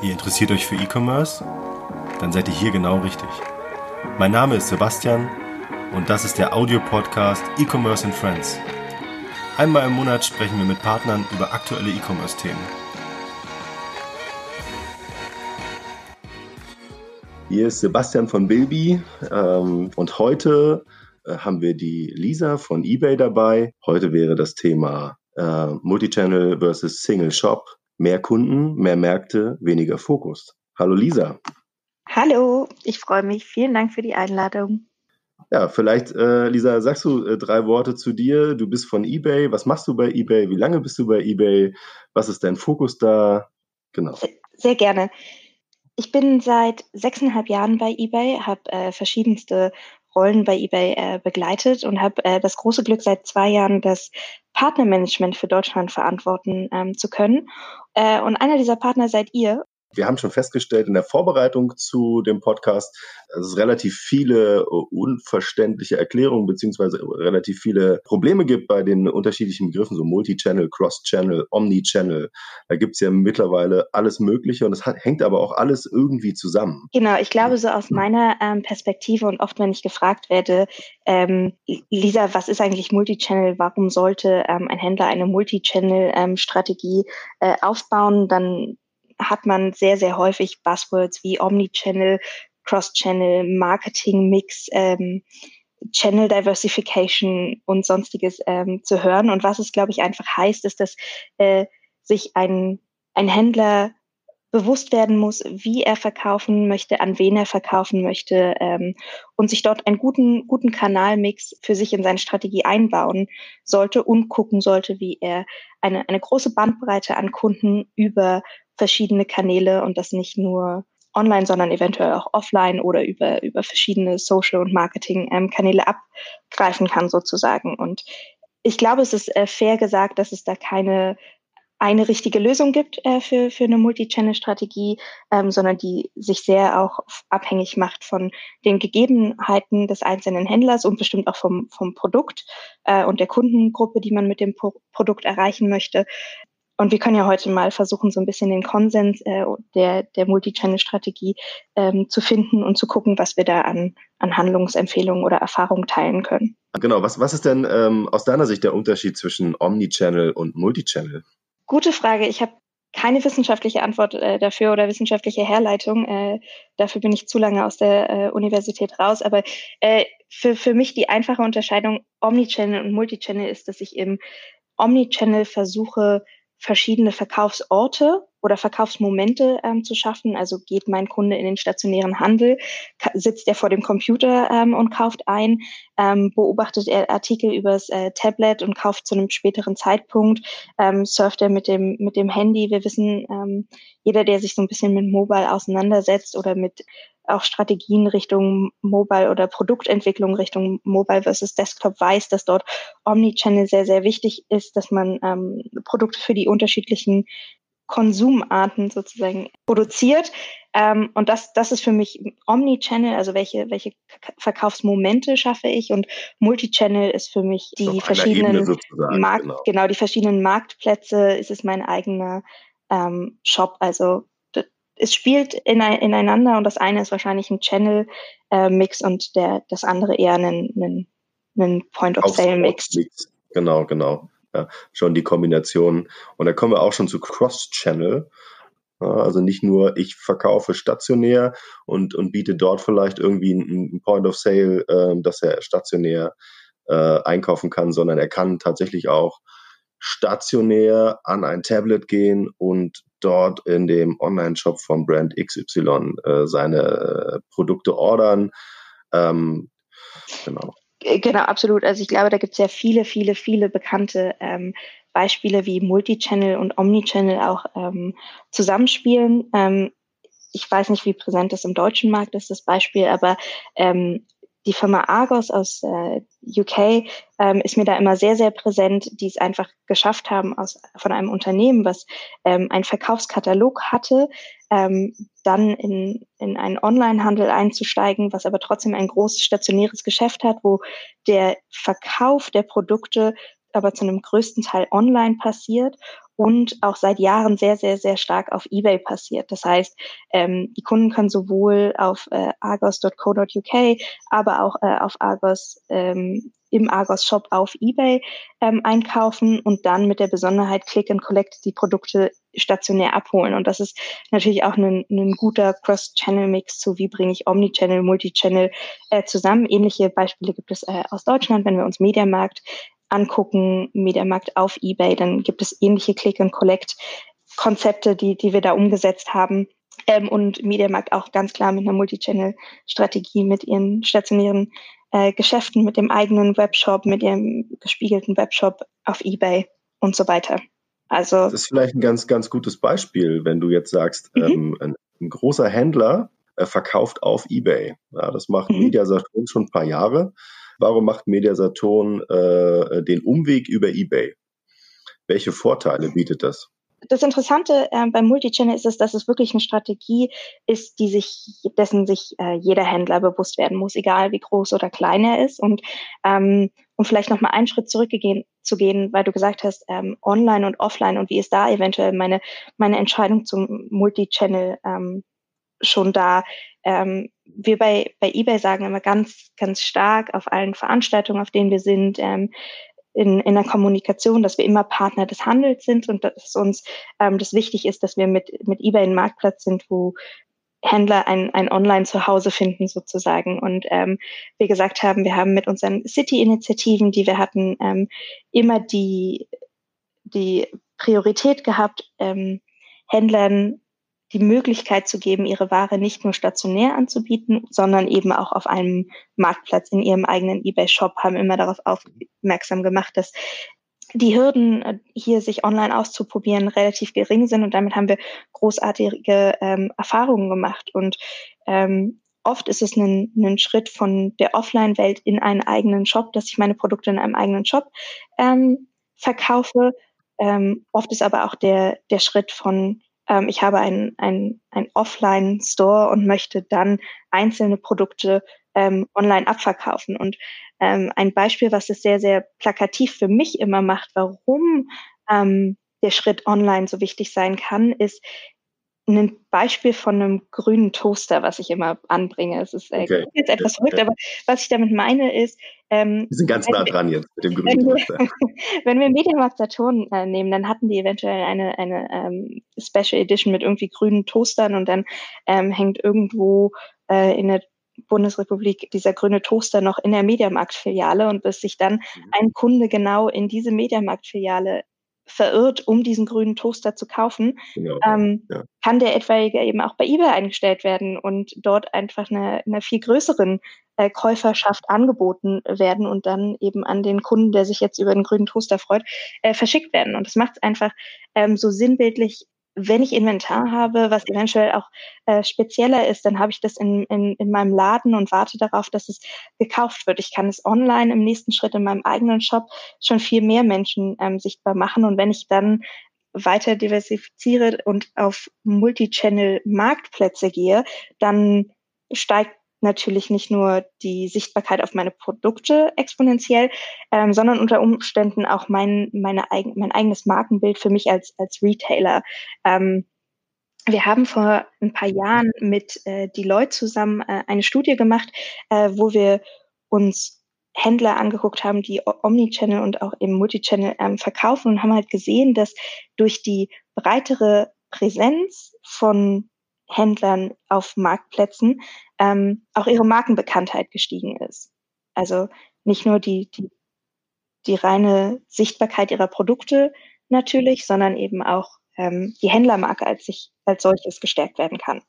Ihr interessiert euch für E-Commerce? Dann seid ihr hier genau richtig. Mein Name ist Sebastian und das ist der Audiopodcast E-Commerce and Friends. Einmal im Monat sprechen wir mit Partnern über aktuelle E-Commerce-Themen. Hier ist Sebastian von Bilby ähm, und heute äh, haben wir die Lisa von eBay dabei. Heute wäre das Thema äh, Multichannel versus Single Shop Mehr Kunden, mehr Märkte, weniger Fokus. Hallo Lisa. Hallo, ich freue mich. Vielen Dank für die Einladung. Ja, vielleicht, äh, Lisa, sagst du äh, drei Worte zu dir. Du bist von eBay. Was machst du bei eBay? Wie lange bist du bei eBay? Was ist dein Fokus da? Genau. Sehr, sehr gerne. Ich bin seit sechseinhalb Jahren bei eBay, habe äh, verschiedenste Rollen bei eBay äh, begleitet und habe äh, das große Glück, seit zwei Jahren das Partnermanagement für Deutschland verantworten ähm, zu können. Äh, und einer dieser Partner seid ihr. Wir haben schon festgestellt in der Vorbereitung zu dem Podcast, dass es relativ viele äh, unverständliche Erklärungen beziehungsweise relativ viele Probleme gibt bei den unterschiedlichen Begriffen, so Multi-Channel, Cross-Channel, Omni-Channel. Da gibt es ja mittlerweile alles Mögliche und es hängt aber auch alles irgendwie zusammen. Genau, ich glaube so aus meiner ähm, Perspektive und oft, wenn ich gefragt werde, ähm, Lisa, was ist eigentlich Multi-Channel? Warum sollte ähm, ein Händler eine Multi-Channel-Strategie ähm, äh, aufbauen? Dann hat man sehr, sehr häufig Buzzwords wie Omnichannel, Cross-Channel, Marketing-Mix, ähm, Channel Diversification und sonstiges ähm, zu hören. Und was es, glaube ich, einfach heißt, ist, dass äh, sich ein, ein Händler bewusst werden muss, wie er verkaufen möchte, an wen er verkaufen möchte ähm, und sich dort einen guten, guten Kanalmix für sich in seine Strategie einbauen sollte und gucken sollte, wie er eine, eine große Bandbreite an Kunden über verschiedene Kanäle und das nicht nur online, sondern eventuell auch offline oder über, über verschiedene Social- und Marketing-Kanäle ähm, abgreifen kann sozusagen. Und ich glaube, es ist äh, fair gesagt, dass es da keine eine richtige Lösung gibt äh, für, für eine Multi-Channel-Strategie, ähm, sondern die sich sehr auch abhängig macht von den Gegebenheiten des einzelnen Händlers und bestimmt auch vom, vom Produkt äh, und der Kundengruppe, die man mit dem Pro Produkt erreichen möchte. Und wir können ja heute mal versuchen, so ein bisschen den Konsens äh, der, der Multi-Channel-Strategie ähm, zu finden und zu gucken, was wir da an, an Handlungsempfehlungen oder Erfahrungen teilen können. Genau, was, was ist denn ähm, aus deiner Sicht der Unterschied zwischen Omnichannel und Multichannel? Gute Frage. Ich habe keine wissenschaftliche Antwort äh, dafür oder wissenschaftliche Herleitung. Äh, dafür bin ich zu lange aus der äh, Universität raus. Aber äh, für, für mich die einfache Unterscheidung Omnichannel und Multichannel ist, dass ich im Omnichannel versuche, verschiedene Verkaufsorte oder Verkaufsmomente ähm, zu schaffen. Also geht mein Kunde in den stationären Handel, sitzt er vor dem Computer ähm, und kauft ein, ähm, beobachtet er Artikel übers äh, Tablet und kauft zu einem späteren Zeitpunkt, ähm, surft er mit dem mit dem Handy. Wir wissen, ähm, jeder, der sich so ein bisschen mit Mobile auseinandersetzt oder mit auch Strategien Richtung Mobile oder Produktentwicklung Richtung Mobile versus Desktop weiß, dass dort Omnichannel sehr, sehr wichtig ist, dass man ähm, Produkte für die unterschiedlichen Konsumarten sozusagen produziert. Ähm, und das, das ist für mich Omnichannel, also welche, welche Verkaufsmomente schaffe ich und Multichannel ist für mich die verschiedenen Markt, genau. genau. die verschiedenen Marktplätze, ist es mein eigener ähm, Shop, also es spielt in, ineinander und das eine ist wahrscheinlich ein Channel-Mix äh, und der, das andere eher ein, ein, ein Point-of-Sale-Mix. Genau, genau. Ja, schon die Kombination. Und da kommen wir auch schon zu Cross-Channel. Also nicht nur ich verkaufe stationär und, und biete dort vielleicht irgendwie ein, Point of Sale, äh, dass er stationär äh, einkaufen kann, sondern er kann tatsächlich auch stationär an ein Tablet gehen und dort in dem Online-Shop von Brand XY äh, seine äh, Produkte ordern. Ähm, genau. Genau, absolut. Also ich glaube, da gibt es ja viele, viele, viele bekannte ähm, Beispiele, wie Multichannel und Omnichannel auch ähm, zusammenspielen. Ähm, ich weiß nicht, wie präsent das im deutschen Markt ist, das Beispiel, aber ähm, die Firma Argos aus äh, UK ähm, ist mir da immer sehr, sehr präsent, die es einfach geschafft haben, aus, von einem Unternehmen, was ähm, einen Verkaufskatalog hatte, ähm, dann in, in einen Onlinehandel einzusteigen, was aber trotzdem ein großes stationäres Geschäft hat, wo der Verkauf der Produkte aber zu einem größten Teil online passiert und auch seit Jahren sehr, sehr, sehr stark auf eBay passiert. Das heißt, ähm, die Kunden können sowohl auf äh, argos.co.uk, aber auch äh, auf Argos ähm, im Argos Shop auf eBay ähm, einkaufen und dann mit der Besonderheit Click and Collect die Produkte stationär abholen. Und das ist natürlich auch ein, ein guter Cross-Channel-Mix zu, wie bringe ich Omnichannel, Multichannel äh, zusammen. Ähnliche Beispiele gibt es äh, aus Deutschland, wenn wir uns Mediamarkt angucken, Mediamarkt auf eBay, dann gibt es ähnliche Click-and-Collect-Konzepte, die, die wir da umgesetzt haben. Ähm, und Mediamarkt auch ganz klar mit einer Multichannel-Strategie, mit ihren stationären äh, Geschäften, mit dem eigenen Webshop, mit ihrem gespiegelten Webshop auf eBay und so weiter. Also das ist vielleicht ein ganz, ganz gutes Beispiel, wenn du jetzt sagst, mhm. ähm, ein, ein, großer Händler äh, verkauft auf eBay. Ja, das macht mhm. Mediasaturn schon ein paar Jahre. Warum macht Mediasaturn äh, den Umweg über eBay? Welche Vorteile bietet das? Das Interessante äh, beim Multichannel ist es, dass es wirklich eine Strategie ist, die sich, dessen sich äh, jeder Händler bewusst werden muss, egal wie groß oder klein er ist. Und ähm, um vielleicht noch mal einen Schritt zurückgehen zu gehen, weil du gesagt hast, ähm, online und offline und wie ist da eventuell meine meine Entscheidung zum Multichannel ähm, schon da. Ähm, wir bei, bei eBay sagen immer ganz, ganz stark auf allen Veranstaltungen, auf denen wir sind, ähm, in, in der Kommunikation, dass wir immer Partner des Handels sind und dass uns ähm, das wichtig ist, dass wir mit, mit eBay ein Marktplatz sind, wo Händler ein, ein Online-Zuhause finden sozusagen. Und ähm, wir gesagt haben, wir haben mit unseren City-Initiativen, die wir hatten, ähm, immer die, die Priorität gehabt, ähm, Händlern die Möglichkeit zu geben, ihre Ware nicht nur stationär anzubieten, sondern eben auch auf einem Marktplatz in ihrem eigenen eBay-Shop, haben immer darauf aufmerksam gemacht, dass die Hürden, äh, hier sich online auszuprobieren, relativ gering sind. Und damit haben wir großartige ähm, Erfahrungen gemacht. Und ähm, oft ist es ein, ein Schritt von der Offline-Welt in einen eigenen Shop, dass ich meine Produkte in einem eigenen Shop ähm, verkaufe. Ähm, oft ist aber auch der, der Schritt von ähm, ich habe einen ein, ein Offline-Store und möchte dann einzelne Produkte ähm, online abverkaufen. Und ähm, ein Beispiel, was es sehr, sehr plakativ für mich immer macht, warum ähm, der Schritt online so wichtig sein kann, ist, ein Beispiel von einem grünen Toaster, was ich immer anbringe. Es ist äh, okay. jetzt etwas verrückt, okay. aber was ich damit meine ist, ähm, wir sind ganz nah dran jetzt mit dem grünen Toaster. wenn wir Medienmarkt Saturn äh, nehmen, dann hatten die eventuell eine, eine ähm, Special Edition mit irgendwie grünen Toastern und dann ähm, hängt irgendwo äh, in der Bundesrepublik dieser grüne Toaster noch in der Mediamarkt-Filiale und bis sich dann mhm. ein Kunde genau in diese Mediamarkt-Filiale verirrt, um diesen grünen Toaster zu kaufen, genau. ähm, ja. kann der etwaige eben auch bei eBay eingestellt werden und dort einfach eine, eine viel größeren äh, Käuferschaft angeboten werden und dann eben an den Kunden, der sich jetzt über den grünen Toaster freut, äh, verschickt werden. Und das macht es einfach ähm, so sinnbildlich wenn ich Inventar habe, was eventuell auch äh, spezieller ist, dann habe ich das in, in, in meinem Laden und warte darauf, dass es gekauft wird. Ich kann es online im nächsten Schritt in meinem eigenen Shop schon viel mehr Menschen ähm, sichtbar machen. Und wenn ich dann weiter diversifiziere und auf Multichannel-Marktplätze gehe, dann steigt natürlich nicht nur die Sichtbarkeit auf meine Produkte exponentiell, ähm, sondern unter Umständen auch mein, meine eigen, mein eigenes Markenbild für mich als, als Retailer. Ähm, wir haben vor ein paar Jahren mit äh, Deloitte zusammen äh, eine Studie gemacht, äh, wo wir uns Händler angeguckt haben, die Omnichannel und auch eben Multichannel ähm, verkaufen und haben halt gesehen, dass durch die breitere Präsenz von Händlern auf Marktplätzen ähm, auch ihre Markenbekanntheit gestiegen ist. Also nicht nur die, die, die reine Sichtbarkeit ihrer Produkte natürlich, sondern eben auch ähm, die Händlermarke als, sich, als solches gestärkt werden kann.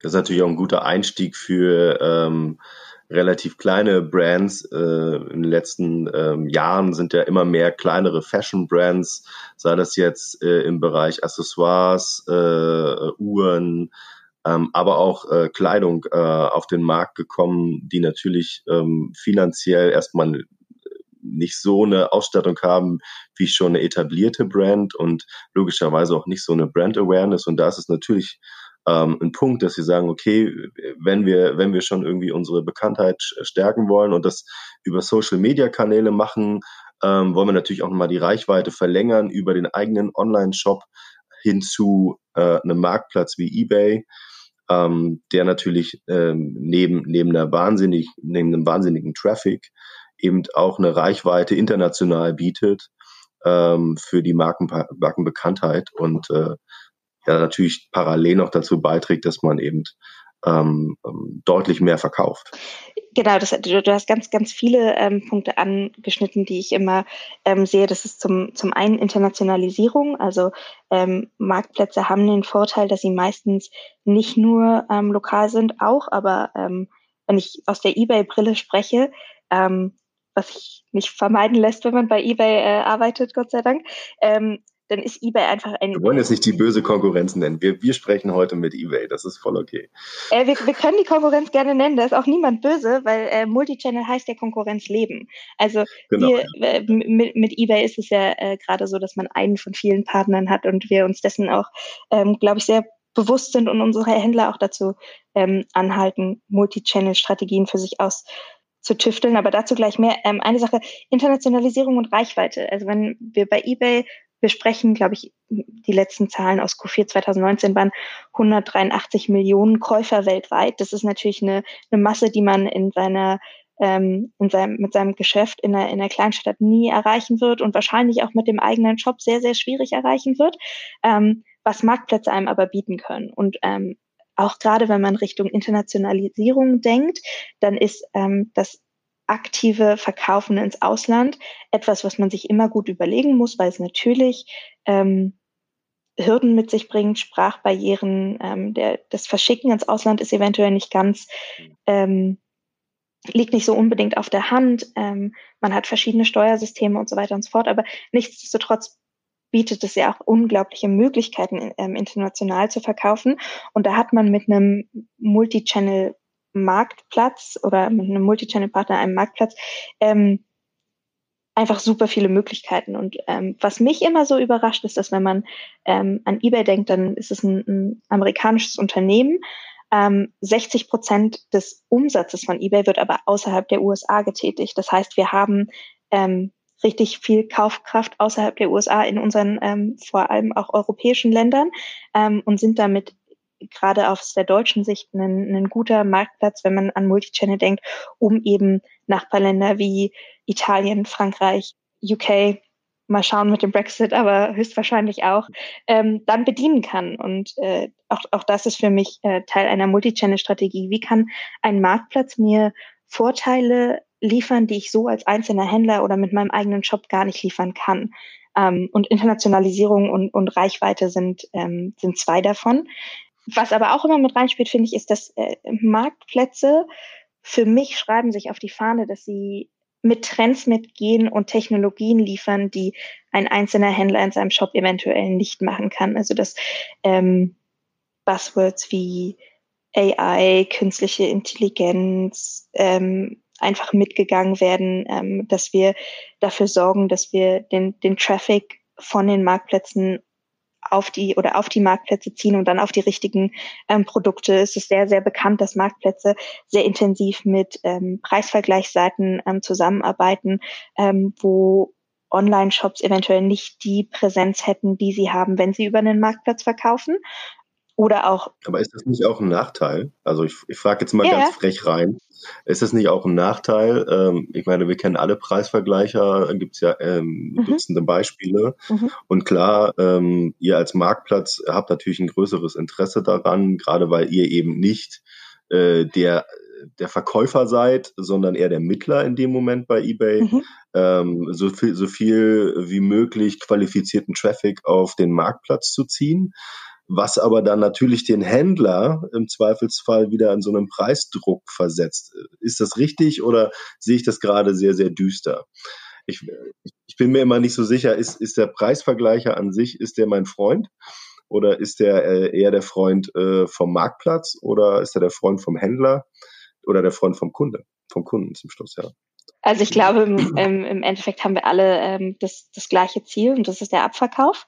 Das ist natürlich auch ein guter Einstieg für ähm, relativ kleine Brands. Äh, in den letzten ähm, Jahren sind ja immer mehr kleinere Fashion-Brands, sei das jetzt äh, im Bereich Accessoires, äh, Uhren, ähm, aber auch Kleidung auf den Markt gekommen, die natürlich ähm, finanziell erstmal nicht so eine Ausstattung haben wie schon eine etablierte Brand und logischerweise auch nicht so eine Brand Awareness. Und da ist es natürlich ähm, ein Punkt, dass sie sagen, okay, wenn wir, wenn wir schon irgendwie unsere Bekanntheit stärken wollen und das über Social Media Kanäle machen, ähm, wollen wir natürlich auch nochmal die Reichweite verlängern über den eigenen Online-Shop hin zu äh, einem Marktplatz wie eBay, ähm, der natürlich ähm, neben, neben, einer wahnsinnig, neben einem wahnsinnigen Traffic eben auch eine Reichweite international bietet ähm, für die Marken, Markenbekanntheit und äh, ja natürlich parallel noch dazu beiträgt, dass man eben ähm, ähm, deutlich mehr verkauft. Genau, das, du, du hast ganz, ganz viele ähm, Punkte angeschnitten, die ich immer ähm, sehe. Das ist zum, zum einen Internationalisierung. Also ähm, Marktplätze haben den Vorteil, dass sie meistens nicht nur ähm, lokal sind, auch, aber ähm, wenn ich aus der eBay-Brille spreche, ähm, was sich nicht vermeiden lässt, wenn man bei eBay äh, arbeitet, Gott sei Dank, ähm, dann ist eBay einfach ein. Wir wollen jetzt nicht die böse Konkurrenz nennen. Wir, wir sprechen heute mit eBay. Das ist voll okay. Äh, wir, wir können die Konkurrenz gerne nennen. Da ist auch niemand böse, weil äh, Multichannel heißt ja Konkurrenz leben. Also genau. wir, äh, mit, mit eBay ist es ja äh, gerade so, dass man einen von vielen Partnern hat und wir uns dessen auch, ähm, glaube ich, sehr bewusst sind und unsere Händler auch dazu ähm, anhalten, Multichannel-Strategien für sich aus zu tüfteln, aber dazu gleich mehr. Ähm, eine Sache, Internationalisierung und Reichweite. Also wenn wir bei eBay wir sprechen, glaube ich, die letzten Zahlen aus Q4 2019 waren 183 Millionen Käufer weltweit. Das ist natürlich eine, eine Masse, die man in seiner ähm, in seinem, mit seinem Geschäft in der, in der Kleinstadt nie erreichen wird und wahrscheinlich auch mit dem eigenen Shop sehr, sehr schwierig erreichen wird, ähm, was Marktplätze einem aber bieten können. Und ähm, auch gerade wenn man Richtung Internationalisierung denkt, dann ist ähm, das aktive Verkaufen ins Ausland etwas, was man sich immer gut überlegen muss, weil es natürlich ähm, Hürden mit sich bringt, Sprachbarrieren, ähm, der, das Verschicken ins Ausland ist eventuell nicht ganz, ähm, liegt nicht so unbedingt auf der Hand. Ähm, man hat verschiedene Steuersysteme und so weiter und so fort, aber nichtsdestotrotz bietet es ja auch unglaubliche Möglichkeiten, ähm, international zu verkaufen. Und da hat man mit einem Multichannel Marktplatz oder mit einem Multichannel-Partner einem Marktplatz ähm, einfach super viele Möglichkeiten. Und ähm, was mich immer so überrascht, ist, dass wenn man ähm, an eBay denkt, dann ist es ein, ein amerikanisches Unternehmen. Ähm, 60 Prozent des Umsatzes von eBay wird aber außerhalb der USA getätigt. Das heißt, wir haben ähm, richtig viel Kaufkraft außerhalb der USA in unseren ähm, vor allem auch europäischen Ländern ähm, und sind damit gerade aus der deutschen Sicht ein, ein guter Marktplatz, wenn man an Multichannel denkt, um eben Nachbarländer wie Italien, Frankreich, UK, mal schauen mit dem Brexit, aber höchstwahrscheinlich auch, ähm, dann bedienen kann. Und äh, auch, auch das ist für mich äh, Teil einer Multichannel-Strategie. Wie kann ein Marktplatz mir Vorteile liefern, die ich so als einzelner Händler oder mit meinem eigenen Shop gar nicht liefern kann? Ähm, und Internationalisierung und, und Reichweite sind, ähm, sind zwei davon. Was aber auch immer mit reinspielt, finde ich, ist, dass äh, Marktplätze für mich schreiben sich auf die Fahne, dass sie mit Trends mitgehen und Technologien liefern, die ein einzelner Händler in seinem Shop eventuell nicht machen kann. Also dass ähm, Buzzwords wie AI, künstliche Intelligenz ähm, einfach mitgegangen werden, ähm, dass wir dafür sorgen, dass wir den, den Traffic von den Marktplätzen auf die oder auf die Marktplätze ziehen und dann auf die richtigen ähm, Produkte. Es ist sehr, sehr bekannt, dass Marktplätze sehr intensiv mit ähm, Preisvergleichsseiten ähm, zusammenarbeiten, ähm, wo Online-Shops eventuell nicht die Präsenz hätten, die sie haben, wenn sie über einen Marktplatz verkaufen. Oder auch. Aber ist das nicht auch ein Nachteil? Also ich, ich frage jetzt mal ja. ganz frech rein. Ist das nicht auch ein Nachteil? Ähm, ich meine, wir kennen alle Preisvergleicher, da gibt es ja ähm, mhm. Dutzende Beispiele. Mhm. Und klar, ähm, ihr als Marktplatz habt natürlich ein größeres Interesse daran, gerade weil ihr eben nicht äh, der der Verkäufer seid, sondern eher der Mittler in dem Moment bei eBay, mhm. ähm, so, viel, so viel wie möglich qualifizierten Traffic auf den Marktplatz zu ziehen was aber dann natürlich den Händler im Zweifelsfall wieder in so einen Preisdruck versetzt. Ist das richtig oder sehe ich das gerade sehr, sehr düster? Ich, ich bin mir immer nicht so sicher, ist, ist der Preisvergleicher an sich, ist der mein Freund? Oder ist der äh, eher der Freund äh, vom Marktplatz oder ist er der Freund vom Händler oder der Freund vom Kunde, vom Kunden zum Schluss, ja? Also ich glaube, im, im Endeffekt haben wir alle ähm, das, das gleiche Ziel und das ist der Abverkauf.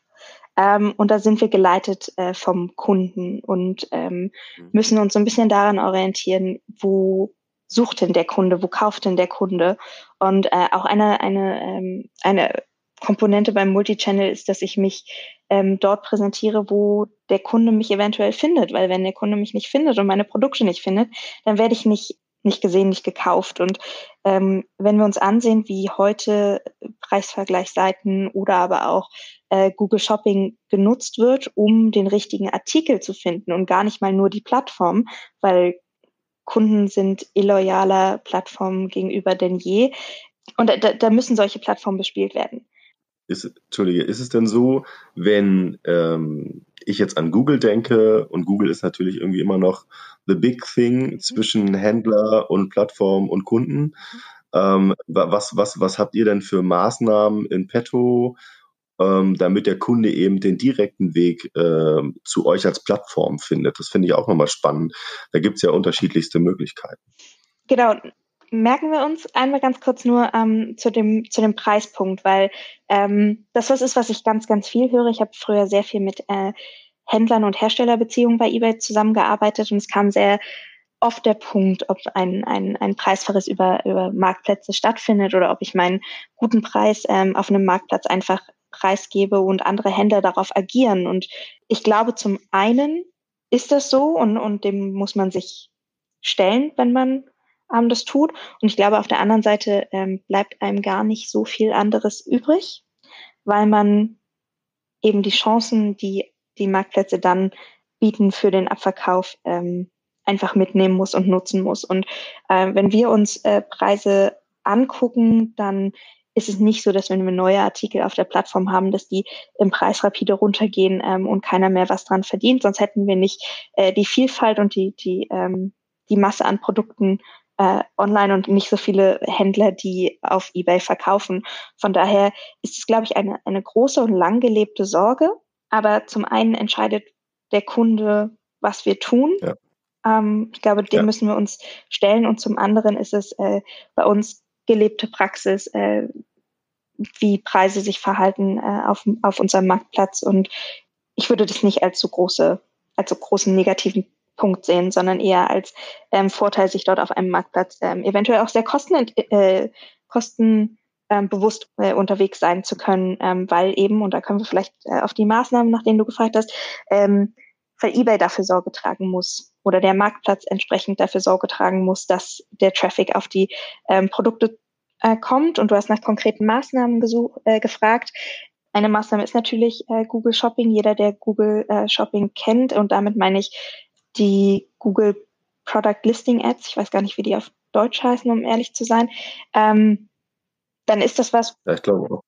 Ähm, und da sind wir geleitet äh, vom Kunden und ähm, mhm. müssen uns so ein bisschen daran orientieren, wo sucht denn der Kunde, wo kauft denn der Kunde? Und äh, auch eine, eine, ähm, eine Komponente beim Multichannel ist, dass ich mich ähm, dort präsentiere, wo der Kunde mich eventuell findet. Weil wenn der Kunde mich nicht findet und meine Produkte nicht findet, dann werde ich nicht nicht gesehen, nicht gekauft. Und ähm, wenn wir uns ansehen, wie heute Preisvergleichsseiten oder aber auch äh, Google Shopping genutzt wird, um den richtigen Artikel zu finden und gar nicht mal nur die Plattform, weil Kunden sind illoyaler Plattformen gegenüber denn je. Und da, da müssen solche Plattformen bespielt werden. Ist, Entschuldige, ist es denn so, wenn ähm, ich jetzt an Google denke und Google ist natürlich irgendwie immer noch the big thing zwischen Händler und Plattform und Kunden. Ähm, was, was, was habt ihr denn für Maßnahmen in petto, ähm, damit der Kunde eben den direkten Weg äh, zu euch als Plattform findet? Das finde ich auch nochmal spannend. Da gibt es ja unterschiedlichste Möglichkeiten. Genau, merken wir uns einmal ganz kurz nur ähm, zu, dem, zu dem Preispunkt, weil ähm, das was ist, was ich ganz, ganz viel höre. Ich habe früher sehr viel mit äh, Händlern und Herstellerbeziehungen bei eBay zusammengearbeitet und es kam sehr oft der Punkt, ob ein, ein, ein Preisverriss über, über Marktplätze stattfindet oder ob ich meinen guten Preis ähm, auf einem Marktplatz einfach preisgebe und andere Händler darauf agieren. Und ich glaube, zum einen ist das so und, und dem muss man sich stellen, wenn man ähm, das tut. Und ich glaube, auf der anderen Seite ähm, bleibt einem gar nicht so viel anderes übrig, weil man eben die Chancen, die die Marktplätze dann bieten für den Abverkauf, ähm, einfach mitnehmen muss und nutzen muss. Und äh, wenn wir uns äh, Preise angucken, dann ist es nicht so, dass wenn wir neue Artikel auf der Plattform haben, dass die im Preis rapide runtergehen ähm, und keiner mehr was dran verdient. Sonst hätten wir nicht äh, die Vielfalt und die, die, ähm, die Masse an Produkten äh, online und nicht so viele Händler, die auf eBay verkaufen. Von daher ist es, glaube ich, eine, eine große und lang gelebte Sorge. Aber zum einen entscheidet der Kunde, was wir tun. Ja. Ähm, ich glaube, dem ja. müssen wir uns stellen. Und zum anderen ist es äh, bei uns gelebte Praxis, äh, wie Preise sich verhalten äh, auf, auf unserem Marktplatz. Und ich würde das nicht als so große, als so großen negativen Punkt sehen, sondern eher als ähm, Vorteil, sich dort auf einem Marktplatz ähm, eventuell auch sehr kosten, äh, kostenbewusst äh, unterwegs sein zu können, ähm, weil eben, und da können wir vielleicht äh, auf die Maßnahmen, nach denen du gefragt hast, ähm, weil eBay dafür Sorge tragen muss oder der Marktplatz entsprechend dafür Sorge tragen muss, dass der Traffic auf die ähm, Produkte äh, kommt. Und du hast nach konkreten Maßnahmen äh, gefragt. Eine Maßnahme ist natürlich äh, Google Shopping. Jeder, der Google äh, Shopping kennt, und damit meine ich die Google Product Listing Ads, ich weiß gar nicht, wie die auf Deutsch heißen, um ehrlich zu sein, ähm, dann ist das was. Ja, ich glaube auch.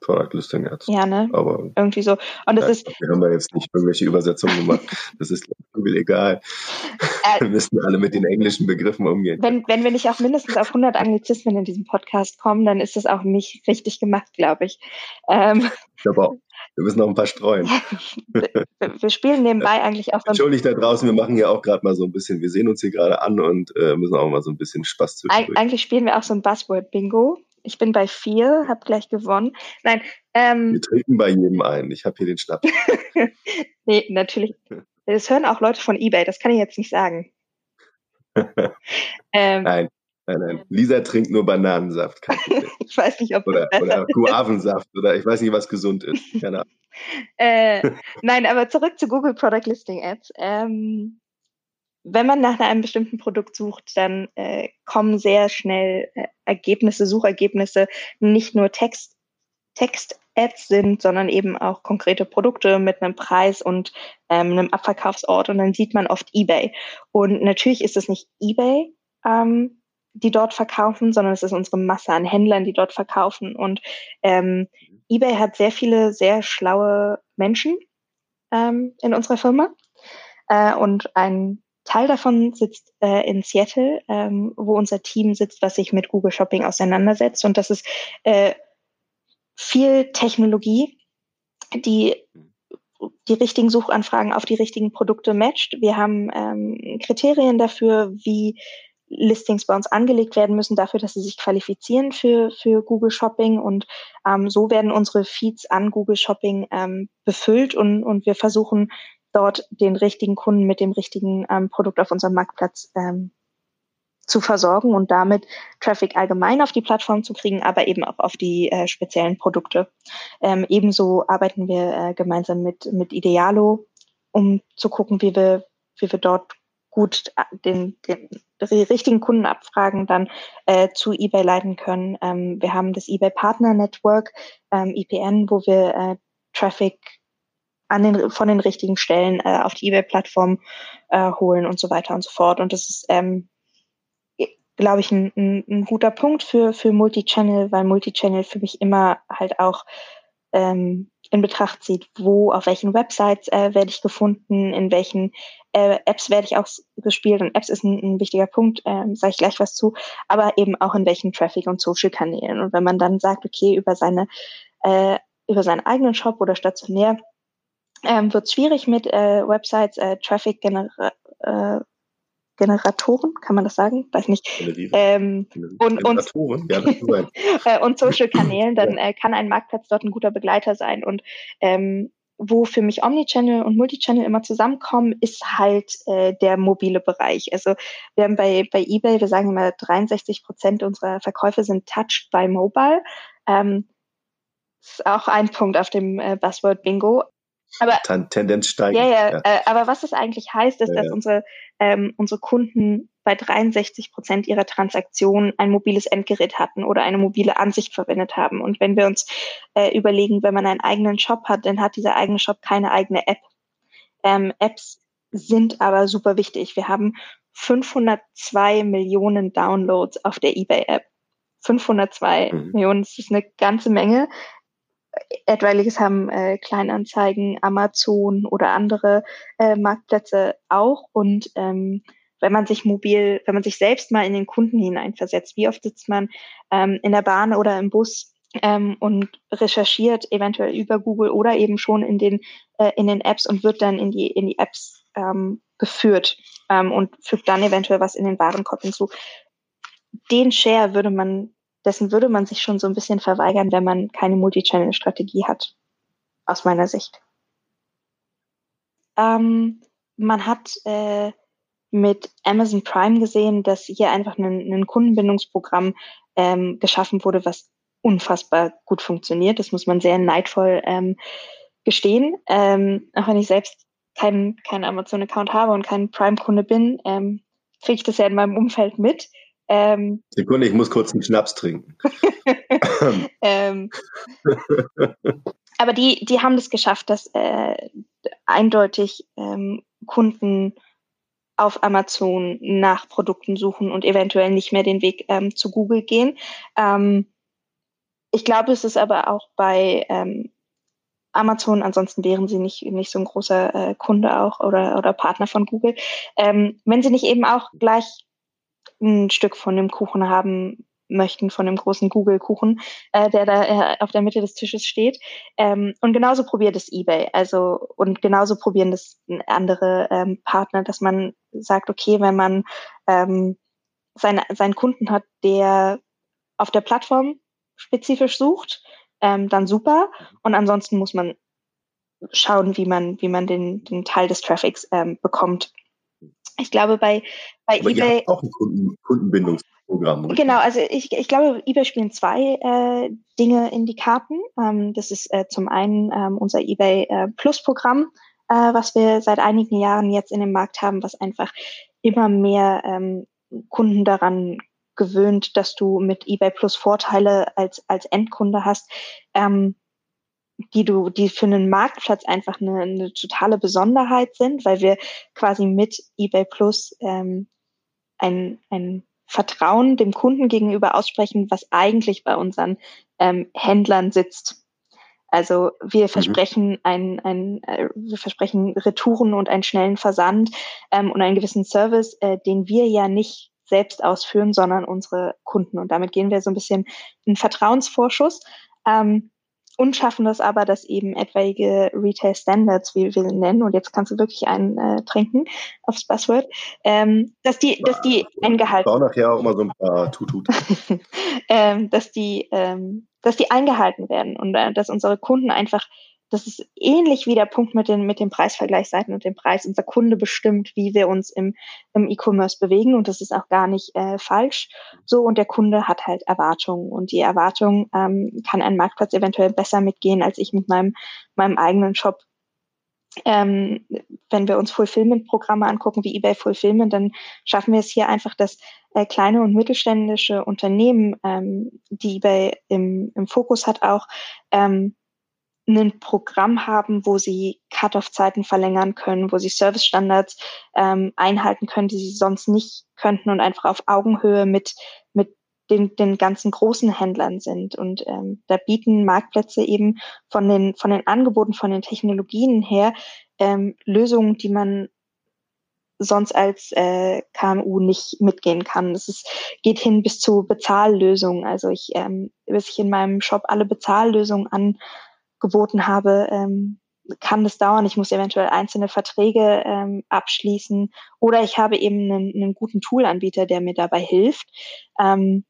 Product Listing Ads. Ja, ne? Aber irgendwie so. Und das ja, ist. Wir haben da jetzt nicht irgendwelche Übersetzungen gemacht. Das ist Google egal. Äh, wir müssen alle mit den englischen Begriffen umgehen. Wenn, wenn wir nicht auf mindestens auf 100 Anglizismen in diesem Podcast kommen, dann ist das auch nicht richtig gemacht, glaube ich. Ähm, ich glaube auch. Wir müssen noch ein paar streuen. wir spielen nebenbei eigentlich auch. Entschuldigt da draußen, wir machen ja auch gerade mal so ein bisschen, wir sehen uns hier gerade an und äh, müssen auch mal so ein bisschen Spaß zu Eig Eigentlich spielen wir auch so ein Buzzword-Bingo. Ich bin bei vier, habe gleich gewonnen. Nein. Ähm, wir trinken bei jedem ein. Ich habe hier den Schnapp. nee, natürlich. Das hören auch Leute von eBay, das kann ich jetzt nicht sagen. ähm, Nein. Nein, nein. Lisa trinkt nur Bananensaft. ich weiß nicht, ob oder, oder Guavensaft oder ich weiß nicht, was gesund ist. Keine Ahnung. äh, nein, aber zurück zu Google Product Listing Ads. Ähm, wenn man nach einem bestimmten Produkt sucht, dann äh, kommen sehr schnell äh, Ergebnisse, Suchergebnisse, nicht nur Text, Text-Ads sind, sondern eben auch konkrete Produkte mit einem Preis und ähm, einem Abverkaufsort und dann sieht man oft eBay. Und natürlich ist es nicht eBay, ähm, die dort verkaufen, sondern es ist unsere Masse an Händlern, die dort verkaufen. Und ähm, eBay hat sehr viele sehr schlaue Menschen ähm, in unserer Firma. Äh, und ein Teil davon sitzt äh, in Seattle, ähm, wo unser Team sitzt, was sich mit Google Shopping auseinandersetzt. Und das ist äh, viel Technologie, die die richtigen Suchanfragen auf die richtigen Produkte matcht. Wir haben ähm, Kriterien dafür, wie Listings bei uns angelegt werden müssen dafür, dass sie sich qualifizieren für, für Google Shopping. Und ähm, so werden unsere Feeds an Google Shopping ähm, befüllt und, und wir versuchen dort den richtigen Kunden mit dem richtigen ähm, Produkt auf unserem Marktplatz ähm, zu versorgen und damit Traffic allgemein auf die Plattform zu kriegen, aber eben auch auf die äh, speziellen Produkte. Ähm, ebenso arbeiten wir äh, gemeinsam mit, mit Idealo, um zu gucken, wie wir, wie wir dort gut äh, den, den die richtigen Kundenabfragen dann äh, zu eBay leiten können. Ähm, wir haben das eBay Partner Network, ähm, IPN, wo wir äh, Traffic an den, von den richtigen Stellen äh, auf die eBay-Plattform äh, holen und so weiter und so fort. Und das ist, ähm, glaube ich, ein, ein, ein guter Punkt für, für Multichannel, weil Multichannel für mich immer halt auch ähm, in Betracht zieht, wo, auf welchen Websites äh, werde ich gefunden, in welchen äh, Apps werde ich auch gespielt. Und Apps ist ein, ein wichtiger Punkt, äh, sage ich gleich was zu, aber eben auch in welchen Traffic- und Social-Kanälen. Und wenn man dann sagt, okay, über seine äh, über seinen eigenen Shop oder stationär ähm, wird es schwierig mit äh, Websites, äh, Traffic Genera äh, Generatoren, kann man das sagen? Weiß nicht. Ähm, und, und, ja, äh, und Social Kanälen, dann äh, kann ein Marktplatz dort ein guter Begleiter sein. Und ähm, wo für mich Omnichannel und Multichannel immer zusammenkommen, ist halt äh, der mobile Bereich. Also wir haben bei, bei eBay, wir sagen immer 63 Prozent unserer Verkäufe sind touched by mobile. Ähm, ist auch ein Punkt auf dem äh, Buzzword Bingo. Aber, Tendenz steigt. Ja, ja, ja. Äh, aber was das eigentlich heißt, ist, ja, dass unsere, ähm, unsere Kunden bei 63 Prozent ihrer Transaktionen ein mobiles Endgerät hatten oder eine mobile Ansicht verwendet haben. Und wenn wir uns äh, überlegen, wenn man einen eigenen Shop hat, dann hat dieser eigene Shop keine eigene App. Ähm, Apps sind aber super wichtig. Wir haben 502 Millionen Downloads auf der eBay-App. 502 mhm. Millionen, das ist eine ganze Menge etwaiges haben äh, Kleinanzeigen, Amazon oder andere äh, Marktplätze auch. Und ähm, wenn man sich mobil, wenn man sich selbst mal in den Kunden hineinversetzt, wie oft sitzt man ähm, in der Bahn oder im Bus ähm, und recherchiert eventuell über Google oder eben schon in den äh, in den Apps und wird dann in die in die Apps ähm, geführt ähm, und fügt dann eventuell was in den Warenkorb hinzu. Den Share würde man dessen würde man sich schon so ein bisschen verweigern, wenn man keine Multi-Channel-Strategie hat, aus meiner Sicht. Ähm, man hat äh, mit Amazon Prime gesehen, dass hier einfach ein, ein Kundenbindungsprogramm ähm, geschaffen wurde, was unfassbar gut funktioniert. Das muss man sehr neidvoll ähm, gestehen. Ähm, auch wenn ich selbst keinen kein Amazon-Account habe und kein Prime-Kunde bin, ähm, kriege ich das ja in meinem Umfeld mit. Ähm, Sekunde, ich muss kurz einen Schnaps trinken. ähm, aber die, die haben das geschafft, dass äh, eindeutig ähm, Kunden auf Amazon nach Produkten suchen und eventuell nicht mehr den Weg ähm, zu Google gehen. Ähm, ich glaube, es ist aber auch bei ähm, Amazon, ansonsten wären sie nicht, nicht so ein großer äh, Kunde auch oder, oder Partner von Google. Ähm, wenn sie nicht eben auch gleich ein Stück von dem Kuchen haben möchten, von dem großen Google-Kuchen, äh, der da äh, auf der Mitte des Tisches steht. Ähm, und genauso probiert es eBay. Also und genauso probieren das andere ähm, Partner, dass man sagt, okay, wenn man ähm, seine, seinen Kunden hat, der auf der Plattform spezifisch sucht, ähm, dann super. Und ansonsten muss man schauen, wie man, wie man den, den Teil des Traffics ähm, bekommt. Ich glaube, bei, bei Aber eBay. auch ein Kunden, Kundenbindungsprogramm. Richtig? Genau, also ich, ich glaube, eBay spielen zwei äh, Dinge in die Karten. Ähm, das ist äh, zum einen ähm, unser eBay äh, Plus Programm, äh, was wir seit einigen Jahren jetzt in dem Markt haben, was einfach immer mehr ähm, Kunden daran gewöhnt, dass du mit eBay Plus Vorteile als, als Endkunde hast. Ähm, die du, die für einen Marktplatz einfach eine, eine totale Besonderheit sind, weil wir quasi mit eBay Plus ähm, ein, ein Vertrauen dem Kunden gegenüber aussprechen, was eigentlich bei unseren ähm, Händlern sitzt. Also wir mhm. versprechen ein, ein äh, wir versprechen Retouren und einen schnellen Versand ähm, und einen gewissen Service, äh, den wir ja nicht selbst ausführen, sondern unsere Kunden. Und damit gehen wir so ein bisschen einen Vertrauensvorschuss. Ähm, und schaffen das aber, dass eben etwaige Retail Standards, wie wir sie nennen, und jetzt kannst du wirklich einen äh, trinken aufs Buzzword, ähm, dass die, dass die eingehalten. Ich nachher auch mal so ein paar Tutut. ähm, dass die, ähm, dass die eingehalten werden und äh, dass unsere Kunden einfach das ist ähnlich wie der Punkt mit den, mit den Preisvergleichsseiten und dem Preis. Unser Kunde bestimmt, wie wir uns im, im E-Commerce bewegen und das ist auch gar nicht äh, falsch. So und der Kunde hat halt Erwartungen und die Erwartung ähm, kann ein Marktplatz eventuell besser mitgehen als ich mit meinem, meinem eigenen Shop. Ähm, wenn wir uns Fulfillment-Programme angucken wie eBay Fulfillment, dann schaffen wir es hier einfach, dass äh, kleine und mittelständische Unternehmen, ähm, die eBay im, im Fokus hat, auch ähm, ein Programm haben, wo sie Cut-off-Zeiten verlängern können, wo sie Service-Standards ähm, einhalten können, die sie sonst nicht könnten und einfach auf Augenhöhe mit, mit den, den ganzen großen Händlern sind. Und ähm, da bieten Marktplätze eben von den, von den Angeboten, von den Technologien her ähm, Lösungen, die man sonst als äh, KMU nicht mitgehen kann. Es ist, geht hin bis zu Bezahllösungen. Also ich, ähm, bis ich in meinem Shop alle Bezahllösungen an, geboten habe, ähm, kann das dauern. Ich muss eventuell einzelne Verträge ähm, abschließen oder ich habe eben einen, einen guten Toolanbieter, der mir dabei hilft. Ähm,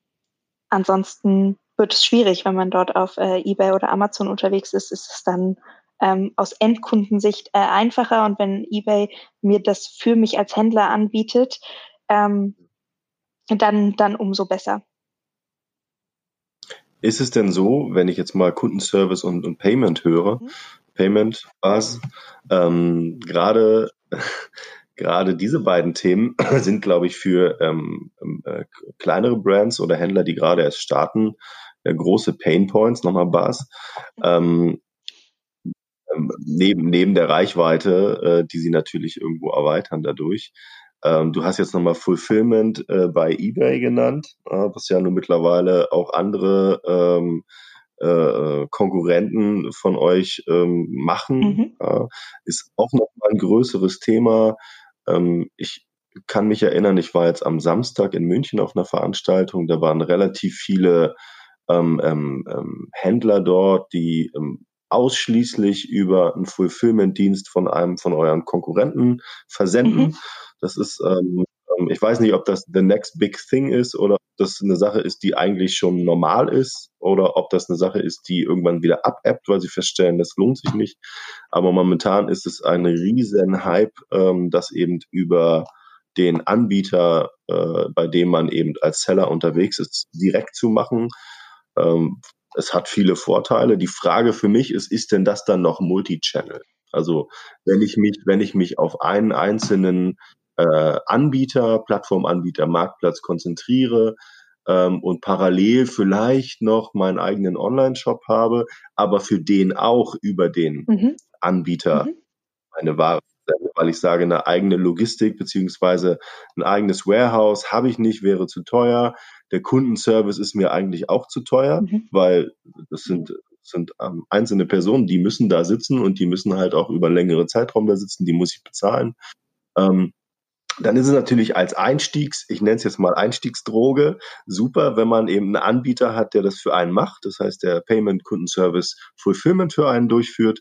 ansonsten wird es schwierig, wenn man dort auf äh, eBay oder Amazon unterwegs ist, ist es dann ähm, aus Endkundensicht äh, einfacher und wenn eBay mir das für mich als Händler anbietet, ähm, dann, dann umso besser. Ist es denn so, wenn ich jetzt mal Kundenservice und, und Payment höre, mhm. Payment, was, ähm, gerade gerade diese beiden Themen sind, glaube ich, für ähm, ähm, äh, kleinere Brands oder Händler, die gerade erst starten, äh, große Pain Points, nochmal Bas. Ähm, ähm, neben, neben der Reichweite, äh, die sie natürlich irgendwo erweitern dadurch. Ähm, du hast jetzt nochmal Fulfillment äh, bei eBay genannt, äh, was ja nun mittlerweile auch andere ähm, äh, Konkurrenten von euch ähm, machen. Mhm. Äh, ist auch nochmal ein größeres Thema. Ähm, ich kann mich erinnern, ich war jetzt am Samstag in München auf einer Veranstaltung, da waren relativ viele ähm, ähm, Händler dort, die ausschließlich über einen Fulfillment-Dienst von einem von euren Konkurrenten versenden. Mhm. Das ist, ähm, ähm, ich weiß nicht, ob das the next big thing ist oder ob das eine Sache ist, die eigentlich schon normal ist oder ob das eine Sache ist, die irgendwann wieder abappt, weil sie feststellen, das lohnt sich nicht. Aber momentan ist es ein riesen Hype, ähm, das eben über den Anbieter, äh, bei dem man eben als Seller unterwegs ist, direkt zu machen. Ähm, es hat viele Vorteile. Die Frage für mich ist, ist denn das dann noch Multichannel? Also wenn ich mich, wenn ich mich auf einen einzelnen äh, Anbieter, Plattformanbieter, Marktplatz konzentriere ähm, und parallel vielleicht noch meinen eigenen Online-Shop habe, aber für den auch über den mhm. Anbieter mhm. eine Ware weil ich sage, eine eigene Logistik beziehungsweise ein eigenes Warehouse habe ich nicht, wäre zu teuer. Der Kundenservice ist mir eigentlich auch zu teuer, mhm. weil das sind, sind ähm, einzelne Personen, die müssen da sitzen und die müssen halt auch über längere Zeitraum da sitzen, die muss ich bezahlen. Ähm, dann ist es natürlich als Einstiegs, ich nenne es jetzt mal Einstiegsdroge, super, wenn man eben einen Anbieter hat, der das für einen macht. Das heißt, der Payment Kundenservice Fulfillment für einen durchführt.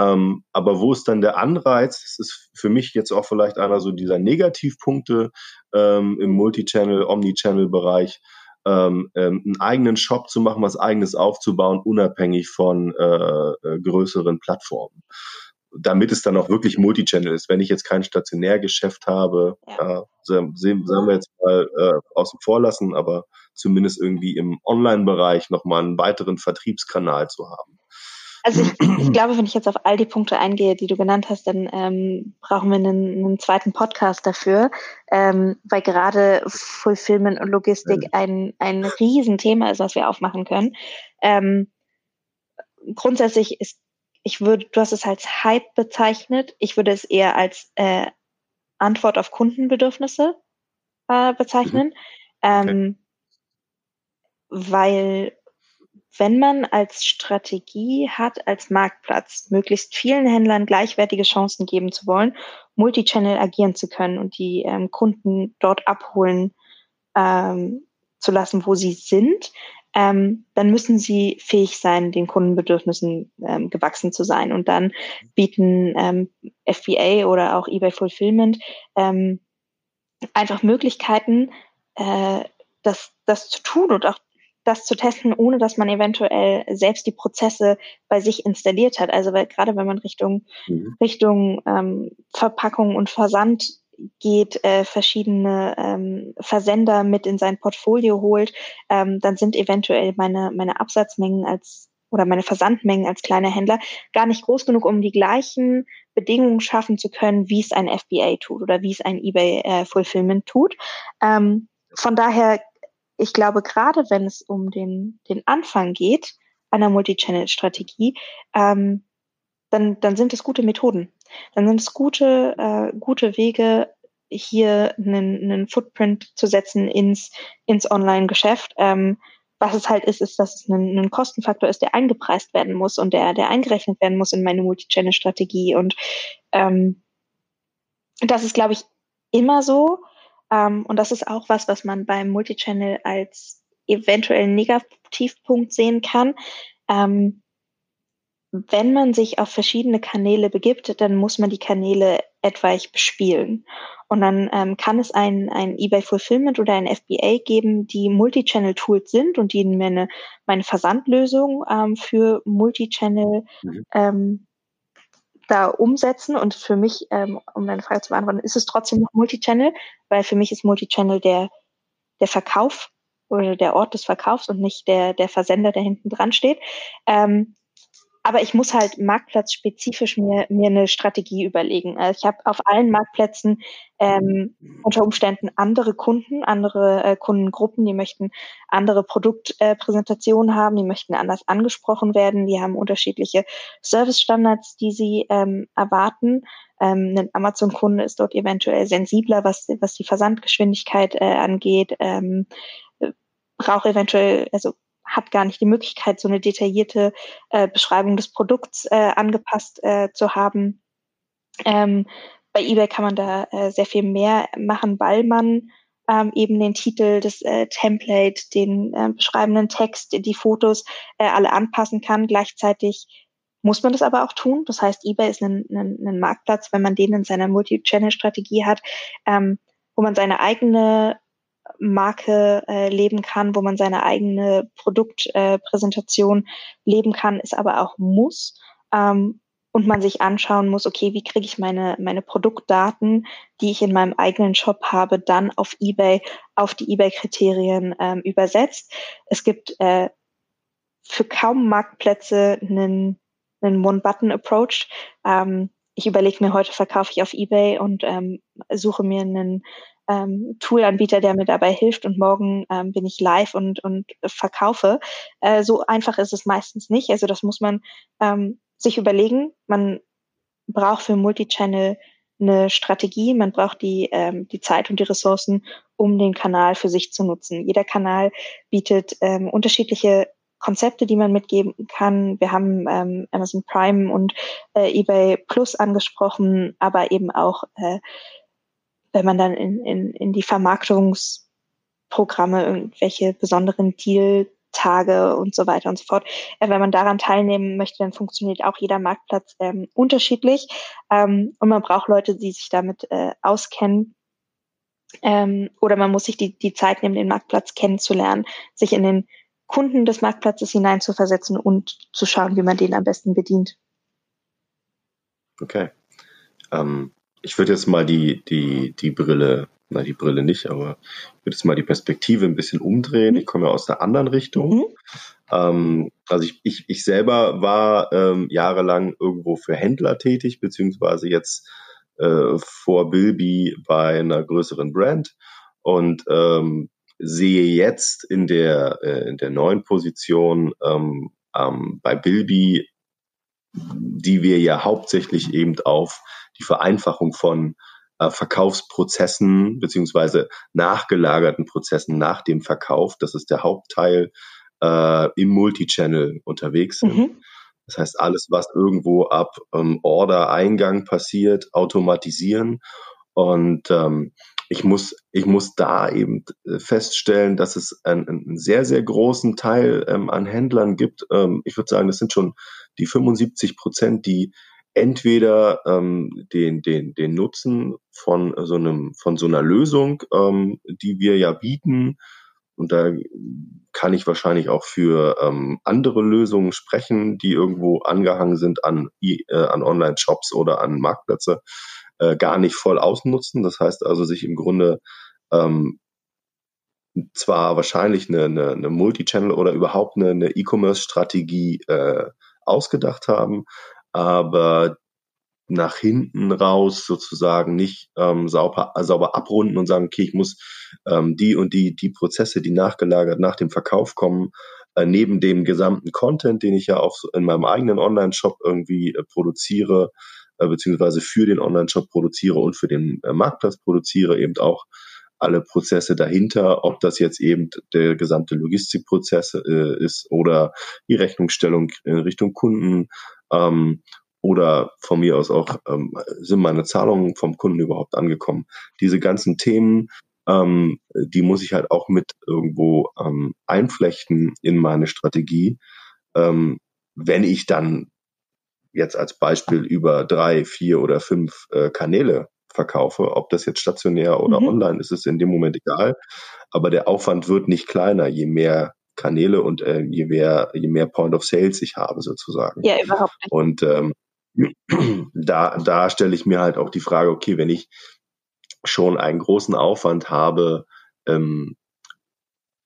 Ähm, aber wo ist dann der Anreiz? Das ist für mich jetzt auch vielleicht einer so dieser Negativpunkte ähm, im Multichannel, Omnichannel-Bereich, ähm, ähm, einen eigenen Shop zu machen, was eigenes aufzubauen, unabhängig von äh, äh, größeren Plattformen damit es dann auch wirklich Multichannel ist. Wenn ich jetzt kein Stationärgeschäft habe, ja. sagen wir jetzt mal äh, außen vor lassen, aber zumindest irgendwie im Online-Bereich nochmal einen weiteren Vertriebskanal zu haben. Also ich, ich, glaube, wenn ich jetzt auf all die Punkte eingehe, die du genannt hast, dann ähm, brauchen wir einen, einen zweiten Podcast dafür, ähm, weil gerade Fulfillment und Logistik ein, ein Riesenthema ist, was wir aufmachen können. Ähm, grundsätzlich ist ich würde, du hast es als Hype bezeichnet. Ich würde es eher als äh, Antwort auf Kundenbedürfnisse äh, bezeichnen. Mhm. Okay. Ähm, weil wenn man als Strategie hat, als Marktplatz möglichst vielen Händlern gleichwertige Chancen geben zu wollen, Multichannel agieren zu können und die ähm, Kunden dort abholen ähm, zu lassen, wo sie sind, ähm, dann müssen sie fähig sein, den Kundenbedürfnissen ähm, gewachsen zu sein. Und dann bieten ähm, FBA oder auch eBay Fulfillment ähm, einfach Möglichkeiten, äh, das, das zu tun und auch das zu testen, ohne dass man eventuell selbst die Prozesse bei sich installiert hat. Also weil, gerade wenn man Richtung, mhm. Richtung ähm, Verpackung und Versand geht, äh, verschiedene ähm, Versender mit in sein Portfolio holt, ähm, dann sind eventuell meine, meine Absatzmengen als oder meine Versandmengen als kleiner Händler gar nicht groß genug, um die gleichen Bedingungen schaffen zu können, wie es ein FBA tut oder wie es ein eBay äh, Fulfillment tut. Ähm, von daher, ich glaube, gerade wenn es um den, den Anfang geht einer Multi-Channel-Strategie, ähm, dann, dann sind es gute Methoden. Dann sind es gute, äh, gute Wege, hier einen, einen Footprint zu setzen ins, ins Online-Geschäft. Ähm, was es halt ist, ist, dass es ein, ein Kostenfaktor ist, der eingepreist werden muss und der, der eingerechnet werden muss in meine Multi-Channel-Strategie. Und ähm, das ist, glaube ich, immer so. Ähm, und das ist auch was, was man beim Multi-Channel als eventuell Negativpunkt sehen kann. Ähm, wenn man sich auf verschiedene Kanäle begibt, dann muss man die Kanäle etwaig bespielen. Und dann ähm, kann es ein, ein eBay Fulfillment oder ein FBA geben, die Multi-Channel-Tools sind und die meine, meine Versandlösung ähm, für Multi-Channel mhm. ähm, da umsetzen. Und für mich, ähm, um deine Frage zu beantworten, ist es trotzdem noch Multi-Channel, weil für mich ist Multi-Channel der, der Verkauf oder der Ort des Verkaufs und nicht der, der Versender, der hinten dran steht. Ähm, aber ich muss halt marktplatzspezifisch mir, mir eine Strategie überlegen. Also ich habe auf allen Marktplätzen ähm, unter Umständen andere Kunden, andere äh, Kundengruppen, die möchten andere Produktpräsentationen äh, haben, die möchten anders angesprochen werden, die haben unterschiedliche Servicestandards, die sie ähm, erwarten. Ähm, ein Amazon-Kunde ist dort eventuell sensibler, was, was die Versandgeschwindigkeit äh, angeht, ähm, braucht eventuell, also hat gar nicht die Möglichkeit, so eine detaillierte äh, Beschreibung des Produkts äh, angepasst äh, zu haben. Ähm, bei eBay kann man da äh, sehr viel mehr machen, weil man ähm, eben den Titel, das äh, Template, den äh, beschreibenden Text, die Fotos äh, alle anpassen kann. Gleichzeitig muss man das aber auch tun. Das heißt, eBay ist ein, ein, ein Marktplatz, wenn man den in seiner Multi-Channel-Strategie hat, ähm, wo man seine eigene Marke äh, leben kann, wo man seine eigene Produktpräsentation äh, leben kann, ist aber auch muss. Ähm, und man sich anschauen muss, okay, wie kriege ich meine, meine Produktdaten, die ich in meinem eigenen Shop habe, dann auf eBay, auf die eBay-Kriterien ähm, übersetzt. Es gibt äh, für kaum Marktplätze einen, einen One-Button-Approach. Ähm, ich überlege mir, heute verkaufe ich auf eBay und ähm, suche mir einen ähm, Toolanbieter, der mir dabei hilft und morgen ähm, bin ich live und, und verkaufe. Äh, so einfach ist es meistens nicht. Also das muss man ähm, sich überlegen. Man braucht für Multichannel eine Strategie, man braucht die, ähm, die Zeit und die Ressourcen, um den Kanal für sich zu nutzen. Jeder Kanal bietet ähm, unterschiedliche Konzepte, die man mitgeben kann. Wir haben ähm, Amazon Prime und äh, eBay Plus angesprochen, aber eben auch äh, wenn man dann in, in, in die Vermarktungsprogramme irgendwelche besonderen Deal-Tage und so weiter und so fort. Äh, wenn man daran teilnehmen möchte, dann funktioniert auch jeder Marktplatz ähm, unterschiedlich. Ähm, und man braucht Leute, die sich damit äh, auskennen. Ähm, oder man muss sich die, die Zeit nehmen, den Marktplatz kennenzulernen, sich in den Kunden des Marktplatzes hineinzuversetzen und zu schauen, wie man den am besten bedient. Okay. Ähm, ich würde jetzt mal die, die, die Brille, na, die Brille nicht, aber ich würde jetzt mal die Perspektive ein bisschen umdrehen. Ich komme ja aus der anderen Richtung. Mhm. Ähm, also ich, ich, ich selber war ähm, jahrelang irgendwo für Händler tätig, beziehungsweise jetzt äh, vor Bilby bei einer größeren Brand und ähm, sehe jetzt in der, äh, in der neuen Position ähm, ähm, bei Bilby, die wir ja hauptsächlich eben auf die Vereinfachung von äh, Verkaufsprozessen beziehungsweise nachgelagerten Prozessen nach dem Verkauf. Das ist der Hauptteil äh, im Multichannel unterwegs sind. Mhm. Das heißt, alles, was irgendwo ab ähm, Order-Eingang passiert, automatisieren. Und ähm, ich muss, ich muss da eben äh, feststellen, dass es einen, einen sehr, sehr großen Teil ähm, an Händlern gibt. Ähm, ich würde sagen, das sind schon die 75 Prozent, die entweder ähm, den, den, den Nutzen von so einem, von so einer Lösung, ähm, die wir ja bieten, und da kann ich wahrscheinlich auch für ähm, andere Lösungen sprechen, die irgendwo angehangen sind an, äh, an Online-Shops oder an Marktplätze, äh, gar nicht voll ausnutzen. Das heißt also, sich im Grunde ähm, zwar wahrscheinlich eine, eine, eine Multi-Channel oder überhaupt eine, E-Commerce-Strategie äh, ausgedacht haben, aber nach hinten raus sozusagen nicht ähm, sauber, sauber abrunden und sagen, okay, ich muss ähm, die und die, die Prozesse, die nachgelagert nach dem Verkauf kommen, äh, neben dem gesamten Content, den ich ja auch in meinem eigenen Online-Shop irgendwie äh, produziere, äh, beziehungsweise für den Online-Shop produziere und für den äh, Marktplatz produziere, eben auch alle Prozesse dahinter, ob das jetzt eben der gesamte Logistikprozess äh, ist oder die Rechnungsstellung in Richtung Kunden ähm, oder von mir aus auch, ähm, sind meine Zahlungen vom Kunden überhaupt angekommen? Diese ganzen Themen, ähm, die muss ich halt auch mit irgendwo ähm, einflechten in meine Strategie. Ähm, wenn ich dann jetzt als Beispiel über drei, vier oder fünf äh, Kanäle verkaufe, ob das jetzt stationär oder mhm. online ist, ist in dem Moment egal. Aber der Aufwand wird nicht kleiner, je mehr Kanäle und äh, je mehr je mehr Point of Sales ich habe sozusagen. Ja, überhaupt nicht. Und ähm, da, da stelle ich mir halt auch die Frage, okay, wenn ich schon einen großen Aufwand habe, ähm,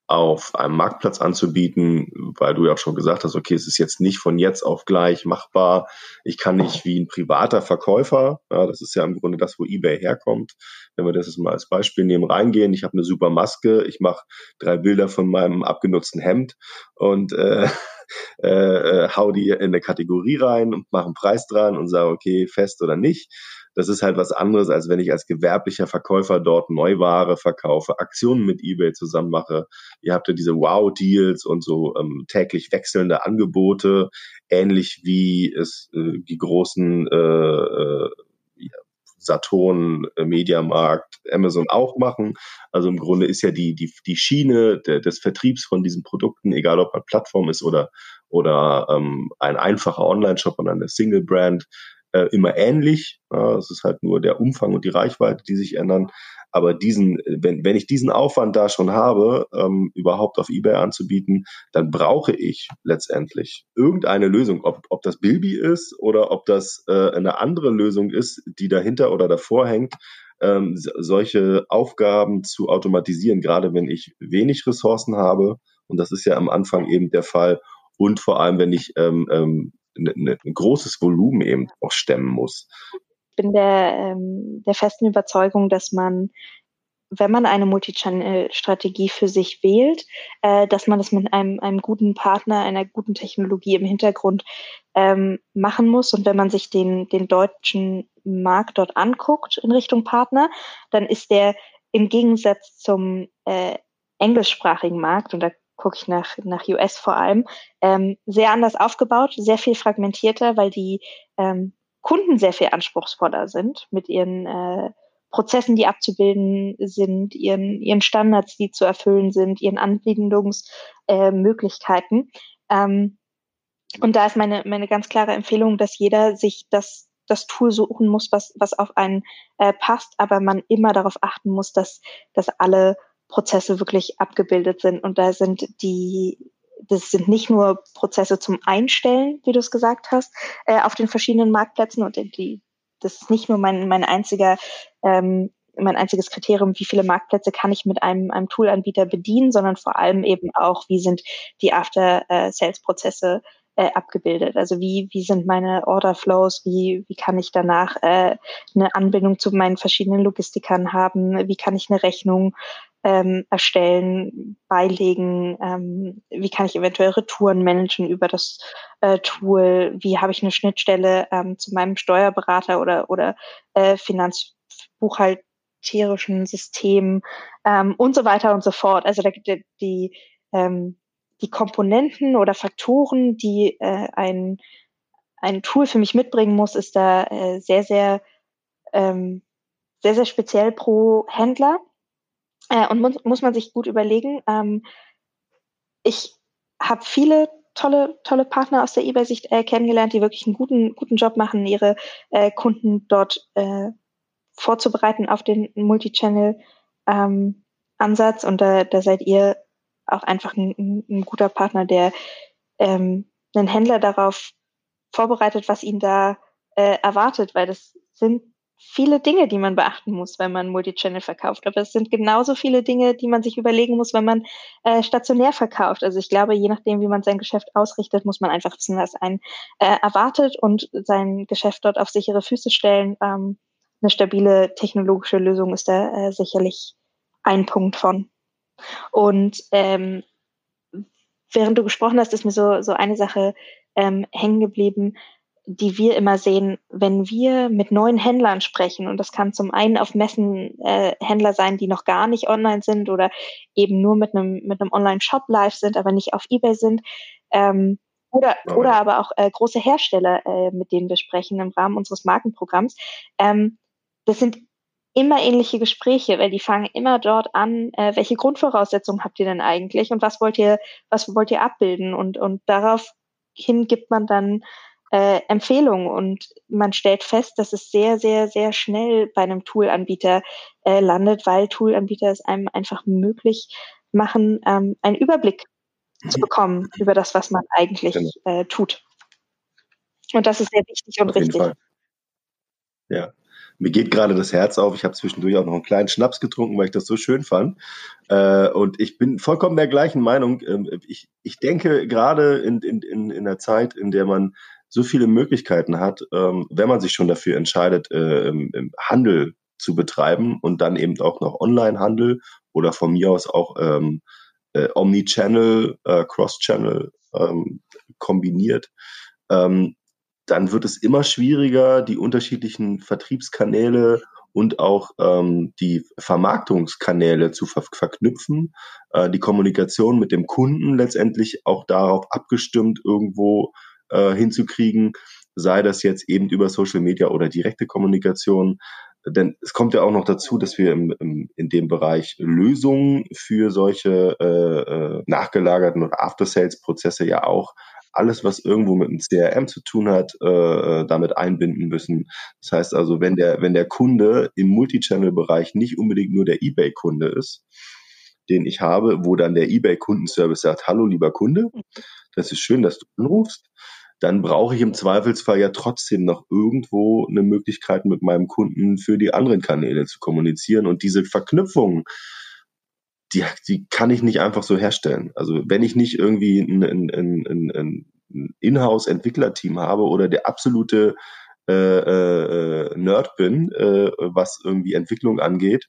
auf einem Marktplatz anzubieten, weil du ja auch schon gesagt hast, okay, es ist jetzt nicht von jetzt auf gleich machbar. Ich kann nicht wie ein privater Verkäufer, ja, das ist ja im Grunde das, wo eBay herkommt. Wenn wir das jetzt mal als Beispiel nehmen, reingehen, ich habe eine super Maske, ich mache drei Bilder von meinem abgenutzten Hemd und äh, äh, äh, hau die in eine Kategorie rein und mache einen Preis dran und sage, okay, fest oder nicht. Das ist halt was anderes, als wenn ich als gewerblicher Verkäufer dort Neuware verkaufe, Aktionen mit eBay zusammen mache. Ihr habt ja diese Wow-Deals und so ähm, täglich wechselnde Angebote, ähnlich wie es äh, die großen äh, äh, Saturn, äh, Mediamarkt, Amazon auch machen. Also im Grunde ist ja die, die, die Schiene der, des Vertriebs von diesen Produkten, egal ob eine Plattform ist oder, oder ähm, ein einfacher Online-Shop und eine Single-Brand, äh, immer ähnlich. Ja, es ist halt nur der Umfang und die Reichweite, die sich ändern. Aber diesen, wenn, wenn ich diesen Aufwand da schon habe, ähm, überhaupt auf eBay anzubieten, dann brauche ich letztendlich irgendeine Lösung, ob, ob das Bilby ist oder ob das äh, eine andere Lösung ist, die dahinter oder davor hängt, ähm, solche Aufgaben zu automatisieren, gerade wenn ich wenig Ressourcen habe. Und das ist ja am Anfang eben der Fall. Und vor allem, wenn ich ähm, ähm, ein großes Volumen eben auch stemmen muss bin der, ähm, der festen Überzeugung, dass man, wenn man eine Multichannel-Strategie für sich wählt, äh, dass man das mit einem, einem guten Partner, einer guten Technologie im Hintergrund ähm, machen muss. Und wenn man sich den, den deutschen Markt dort anguckt in Richtung Partner, dann ist der im Gegensatz zum äh, englischsprachigen Markt, und da gucke ich nach, nach US vor allem, ähm, sehr anders aufgebaut, sehr viel fragmentierter, weil die ähm, Kunden sehr viel anspruchsvoller sind mit ihren äh, Prozessen, die abzubilden sind, ihren, ihren Standards, die zu erfüllen sind, ihren Anbindungsmöglichkeiten. Äh, ähm, und da ist meine, meine ganz klare Empfehlung, dass jeder sich das, das Tool suchen muss, was, was auf einen äh, passt, aber man immer darauf achten muss, dass, dass alle Prozesse wirklich abgebildet sind. Und da sind die, das sind nicht nur Prozesse zum Einstellen, wie du es gesagt hast, äh, auf den verschiedenen Marktplätzen und die, das ist nicht nur mein, mein einziger, ähm, mein einziges Kriterium, wie viele Marktplätze kann ich mit einem, einem Toolanbieter bedienen, sondern vor allem eben auch, wie sind die After-Sales-Prozesse äh, abgebildet. Also wie, wie sind meine Order-Flows, wie, wie kann ich danach äh, eine Anbindung zu meinen verschiedenen Logistikern haben, wie kann ich eine Rechnung ähm, erstellen, beilegen, ähm, wie kann ich eventuell Retouren managen über das äh, Tool, wie habe ich eine Schnittstelle ähm, zu meinem Steuerberater oder, oder äh, Finanzbuchhalterischen System ähm, und so weiter und so fort. Also da gibt es die, ähm, die Komponenten oder Faktoren, die äh, ein, ein Tool für mich mitbringen muss, ist da äh, sehr, sehr, ähm, sehr, sehr speziell pro Händler. Äh, und muss, muss man sich gut überlegen. Ähm, ich habe viele tolle, tolle Partner aus der eBay-Sicht äh, kennengelernt, die wirklich einen guten, guten Job machen, ihre äh, Kunden dort äh, vorzubereiten auf den Multichannel-Ansatz. Ähm, und da, da seid ihr auch einfach ein, ein guter Partner, der ähm, einen Händler darauf vorbereitet, was ihn da äh, erwartet, weil das sind viele Dinge, die man beachten muss, wenn man Multichannel verkauft. Aber es sind genauso viele Dinge, die man sich überlegen muss, wenn man äh, stationär verkauft. Also ich glaube, je nachdem, wie man sein Geschäft ausrichtet, muss man einfach wissen, was einen äh, erwartet und sein Geschäft dort auf sichere Füße stellen. Ähm, eine stabile technologische Lösung ist da äh, sicherlich ein Punkt von. Und ähm, während du gesprochen hast, ist mir so, so eine Sache ähm, hängen geblieben, die wir immer sehen, wenn wir mit neuen Händlern sprechen. Und das kann zum einen auf Messen äh, Händler sein, die noch gar nicht online sind oder eben nur mit einem, mit einem Online-Shop live sind, aber nicht auf eBay sind. Ähm, oder, ja. oder aber auch äh, große Hersteller, äh, mit denen wir sprechen im Rahmen unseres Markenprogramms. Ähm, das sind immer ähnliche Gespräche, weil die fangen immer dort an, äh, welche Grundvoraussetzungen habt ihr denn eigentlich und was wollt ihr, was wollt ihr abbilden? Und, und daraufhin gibt man dann äh, Empfehlungen und man stellt fest, dass es sehr, sehr, sehr schnell bei einem Toolanbieter äh, landet, weil Toolanbieter es einem einfach möglich machen, ähm, einen Überblick zu bekommen über das, was man eigentlich genau. äh, tut. Und das ist sehr wichtig und Auf richtig. Ja. Mir geht gerade das Herz auf. Ich habe zwischendurch auch noch einen kleinen Schnaps getrunken, weil ich das so schön fand. Äh, und ich bin vollkommen der gleichen Meinung. Ähm, ich, ich denke, gerade in, in, in, in der Zeit, in der man so viele Möglichkeiten hat, ähm, wenn man sich schon dafür entscheidet, äh, Handel zu betreiben und dann eben auch noch Online-Handel oder von mir aus auch ähm, äh, Omni-Channel, äh, Cross-Channel ähm, kombiniert, ähm, dann wird es immer schwieriger, die unterschiedlichen Vertriebskanäle und auch ähm, die Vermarktungskanäle zu ver verknüpfen, äh, die Kommunikation mit dem Kunden letztendlich auch darauf abgestimmt, irgendwo äh, hinzukriegen, sei das jetzt eben über Social Media oder direkte Kommunikation. Denn es kommt ja auch noch dazu, dass wir im, im, in dem Bereich Lösungen für solche äh, äh, nachgelagerten oder After-Sales-Prozesse ja auch alles, was irgendwo mit einem CRM zu tun hat, äh, damit einbinden müssen. Das heißt also, wenn der, wenn der Kunde im Multichannel-Bereich nicht unbedingt nur der eBay-Kunde ist, den ich habe, wo dann der eBay-Kundenservice sagt, hallo lieber Kunde, das ist schön, dass du anrufst, dann brauche ich im Zweifelsfall ja trotzdem noch irgendwo eine Möglichkeit mit meinem Kunden für die anderen Kanäle zu kommunizieren. Und diese Verknüpfung, die, die kann ich nicht einfach so herstellen. Also wenn ich nicht irgendwie ein, ein, ein, ein Inhouse-Entwicklerteam habe oder der absolute äh, äh, Nerd bin, äh, was irgendwie Entwicklung angeht,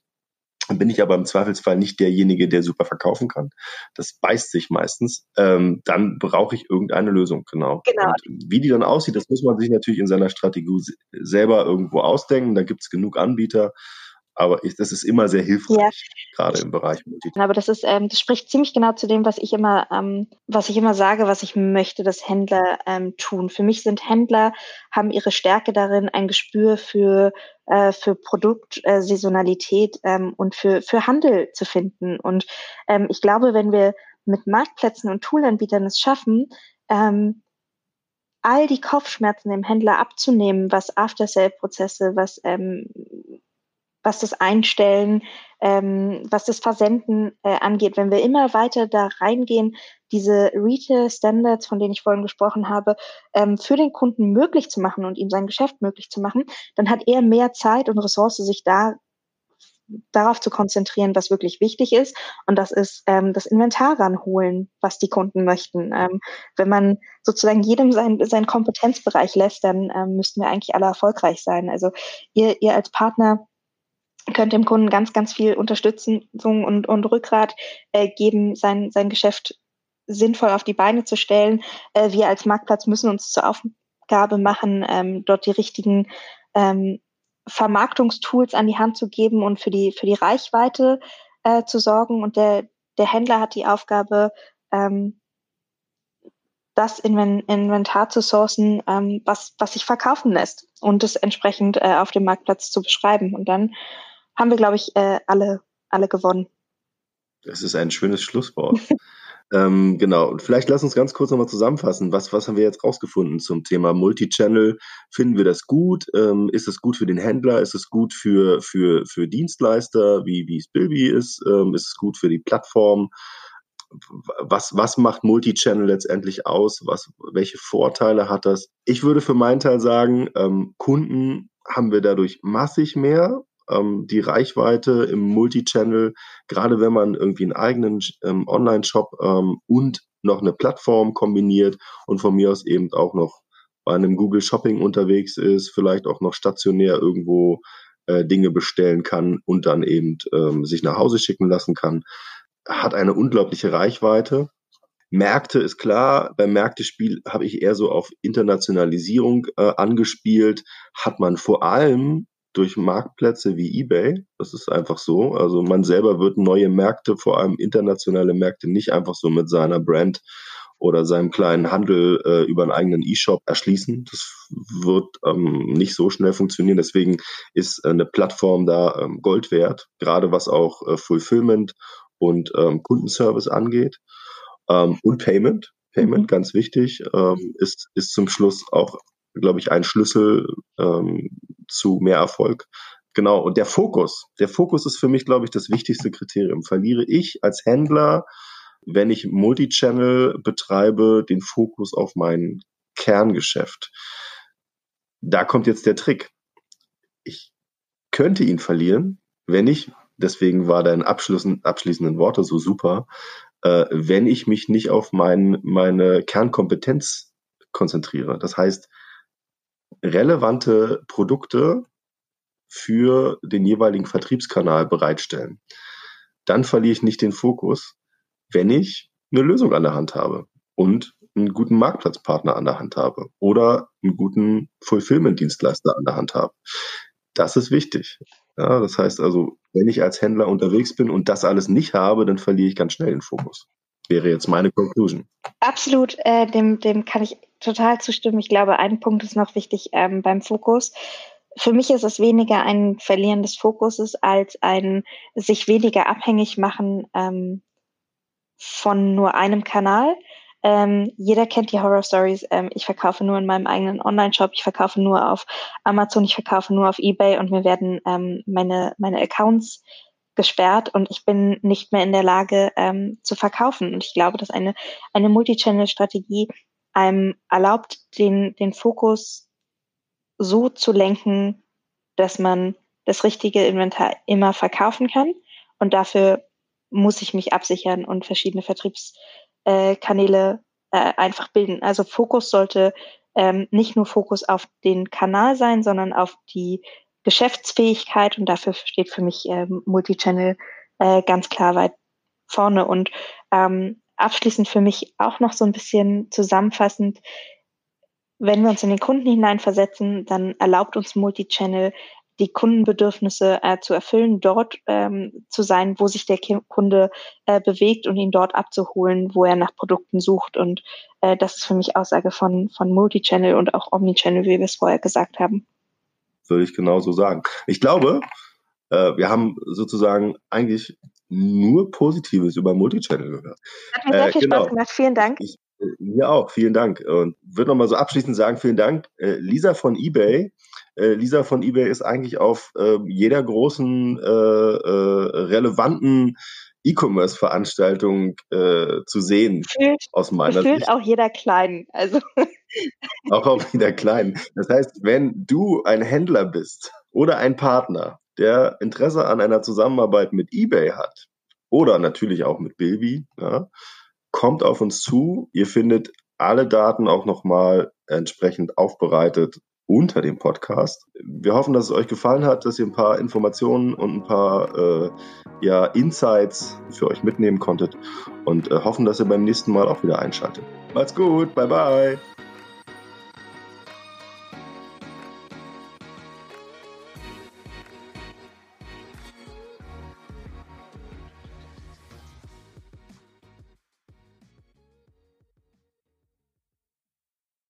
bin ich aber im Zweifelsfall nicht derjenige, der super verkaufen kann. Das beißt sich meistens. Ähm, dann brauche ich irgendeine Lösung, genau. genau. Und wie die dann aussieht, das muss man sich natürlich in seiner Strategie selber irgendwo ausdenken. Da gibt es genug Anbieter aber ich, das ist immer sehr hilfreich, ja. gerade im Bereich Multitasking. Aber das ist, ähm, das spricht ziemlich genau zu dem, was ich immer, ähm, was ich immer sage, was ich möchte, dass Händler ähm, tun. Für mich sind Händler haben ihre Stärke darin, ein Gespür für äh, für Produktsaisonalität äh, ähm, und für für Handel zu finden. Und ähm, ich glaube, wenn wir mit Marktplätzen und Toolanbietern es schaffen, ähm, all die Kopfschmerzen dem Händler abzunehmen, was After-Sale-Prozesse, was ähm, was das Einstellen, ähm, was das Versenden äh, angeht. Wenn wir immer weiter da reingehen, diese Retail-Standards, von denen ich vorhin gesprochen habe, ähm, für den Kunden möglich zu machen und ihm sein Geschäft möglich zu machen, dann hat er mehr Zeit und Ressource, sich da darauf zu konzentrieren, was wirklich wichtig ist. Und das ist ähm, das Inventar ranholen, was die Kunden möchten. Ähm, wenn man sozusagen jedem sein, seinen Kompetenzbereich lässt, dann ähm, müssten wir eigentlich alle erfolgreich sein. Also ihr, ihr als Partner könnt dem Kunden ganz, ganz viel Unterstützung und, und Rückgrat äh, geben, sein, sein Geschäft sinnvoll auf die Beine zu stellen. Äh, wir als Marktplatz müssen uns zur Aufgabe machen, ähm, dort die richtigen ähm, Vermarktungstools an die Hand zu geben und für die, für die Reichweite äh, zu sorgen. Und der, der Händler hat die Aufgabe, ähm, das Inventar zu sourcen, ähm, was, was sich verkaufen lässt und es entsprechend äh, auf dem Marktplatz zu beschreiben. Und dann haben wir, glaube ich, äh, alle, alle gewonnen. Das ist ein schönes Schlusswort. ähm, genau. Und vielleicht lass uns ganz kurz nochmal zusammenfassen. Was, was haben wir jetzt rausgefunden zum Thema Multichannel? Finden wir das gut? Ähm, ist es gut für den Händler? Ist es gut für, für, für Dienstleister, wie, wie es Bilby ist? Ähm, ist es gut für die Plattform? was, was macht Multichannel letztendlich aus? Was, welche Vorteile hat das? Ich würde für meinen Teil sagen, ähm, Kunden haben wir dadurch massig mehr. Ähm, die Reichweite im Multichannel, gerade wenn man irgendwie einen eigenen ähm, Online-Shop ähm, und noch eine Plattform kombiniert und von mir aus eben auch noch bei einem Google Shopping unterwegs ist, vielleicht auch noch stationär irgendwo äh, Dinge bestellen kann und dann eben ähm, sich nach Hause schicken lassen kann, hat eine unglaubliche Reichweite. Märkte ist klar, beim Märktespiel habe ich eher so auf Internationalisierung äh, angespielt, hat man vor allem durch Marktplätze wie eBay, das ist einfach so, also man selber wird neue Märkte, vor allem internationale Märkte, nicht einfach so mit seiner Brand oder seinem kleinen Handel äh, über einen eigenen E-Shop erschließen. Das wird ähm, nicht so schnell funktionieren. Deswegen ist äh, eine Plattform da ähm, Gold wert, gerade was auch äh, Fulfillment und ähm, Kundenservice angeht. Ähm, und Payment. Payment, mhm. ganz wichtig, ähm, ist, ist zum Schluss auch, glaube ich, ein Schlüssel ähm, zu mehr Erfolg. Genau, und der Fokus, der Fokus ist für mich, glaube ich, das wichtigste Kriterium. Verliere ich als Händler wenn ich Multichannel betreibe, den Fokus auf mein Kerngeschäft. Da kommt jetzt der Trick. Ich könnte ihn verlieren, wenn ich, deswegen war dein abschließenden Worte so super, äh, wenn ich mich nicht auf mein, meine Kernkompetenz konzentriere. Das heißt, relevante Produkte für den jeweiligen Vertriebskanal bereitstellen. Dann verliere ich nicht den Fokus, wenn ich eine Lösung an der Hand habe und einen guten Marktplatzpartner an der Hand habe oder einen guten Fulfillment-Dienstleister an der Hand habe. Das ist wichtig. Ja, das heißt also, wenn ich als Händler unterwegs bin und das alles nicht habe, dann verliere ich ganz schnell den Fokus. Wäre jetzt meine Conclusion. Absolut, äh, dem, dem kann ich total zustimmen. Ich glaube, ein Punkt ist noch wichtig ähm, beim Fokus. Für mich ist es weniger ein Verlieren des Fokuses als ein sich weniger abhängig machen ähm, von nur einem Kanal. Ähm, jeder kennt die Horror Stories. Ähm, ich verkaufe nur in meinem eigenen Online-Shop, ich verkaufe nur auf Amazon, ich verkaufe nur auf eBay und mir werden ähm, meine, meine Accounts gesperrt und ich bin nicht mehr in der Lage ähm, zu verkaufen. Und ich glaube, dass eine, eine Multichannel-Strategie einem erlaubt, den, den Fokus so zu lenken, dass man das richtige Inventar immer verkaufen kann. Und dafür muss ich mich absichern und verschiedene Vertriebskanäle äh, einfach bilden. Also Fokus sollte ähm, nicht nur Fokus auf den Kanal sein, sondern auf die Geschäftsfähigkeit und dafür steht für mich ähm, Multichannel äh, ganz klar weit vorne. Und ähm, abschließend für mich auch noch so ein bisschen zusammenfassend, wenn wir uns in den Kunden hineinversetzen, dann erlaubt uns Multichannel die Kundenbedürfnisse äh, zu erfüllen, dort ähm, zu sein, wo sich der Kunde äh, bewegt und ihn dort abzuholen, wo er nach Produkten sucht. Und äh, das ist für mich Aussage von, von Multichannel und auch Omnichannel, wie wir es vorher gesagt haben. Würde ich genauso sagen. Ich glaube, äh, wir haben sozusagen eigentlich nur Positives über Multichannel gehört. Hat mir sehr äh, viel genau. Spaß gemacht. Vielen Dank. Ich, äh, mir auch, vielen Dank. Und würde nochmal so abschließend sagen, vielen Dank. Äh, Lisa von eBay äh, Lisa von eBay ist eigentlich auf äh, jeder großen äh, relevanten E-Commerce-Veranstaltung zu sehen. Fühlt, aus meiner Sicht. Sicht. auch jeder kleinen. Also. auch auf jeder kleinen. Das heißt, wenn du ein Händler bist oder ein Partner, der Interesse an einer Zusammenarbeit mit eBay hat oder natürlich auch mit Bilby, ja, kommt auf uns zu. Ihr findet alle Daten auch nochmal entsprechend aufbereitet unter dem Podcast. Wir hoffen, dass es euch gefallen hat, dass ihr ein paar Informationen und ein paar äh, ja, Insights für euch mitnehmen konntet und äh, hoffen, dass ihr beim nächsten Mal auch wieder einschaltet. Macht's gut, bye bye.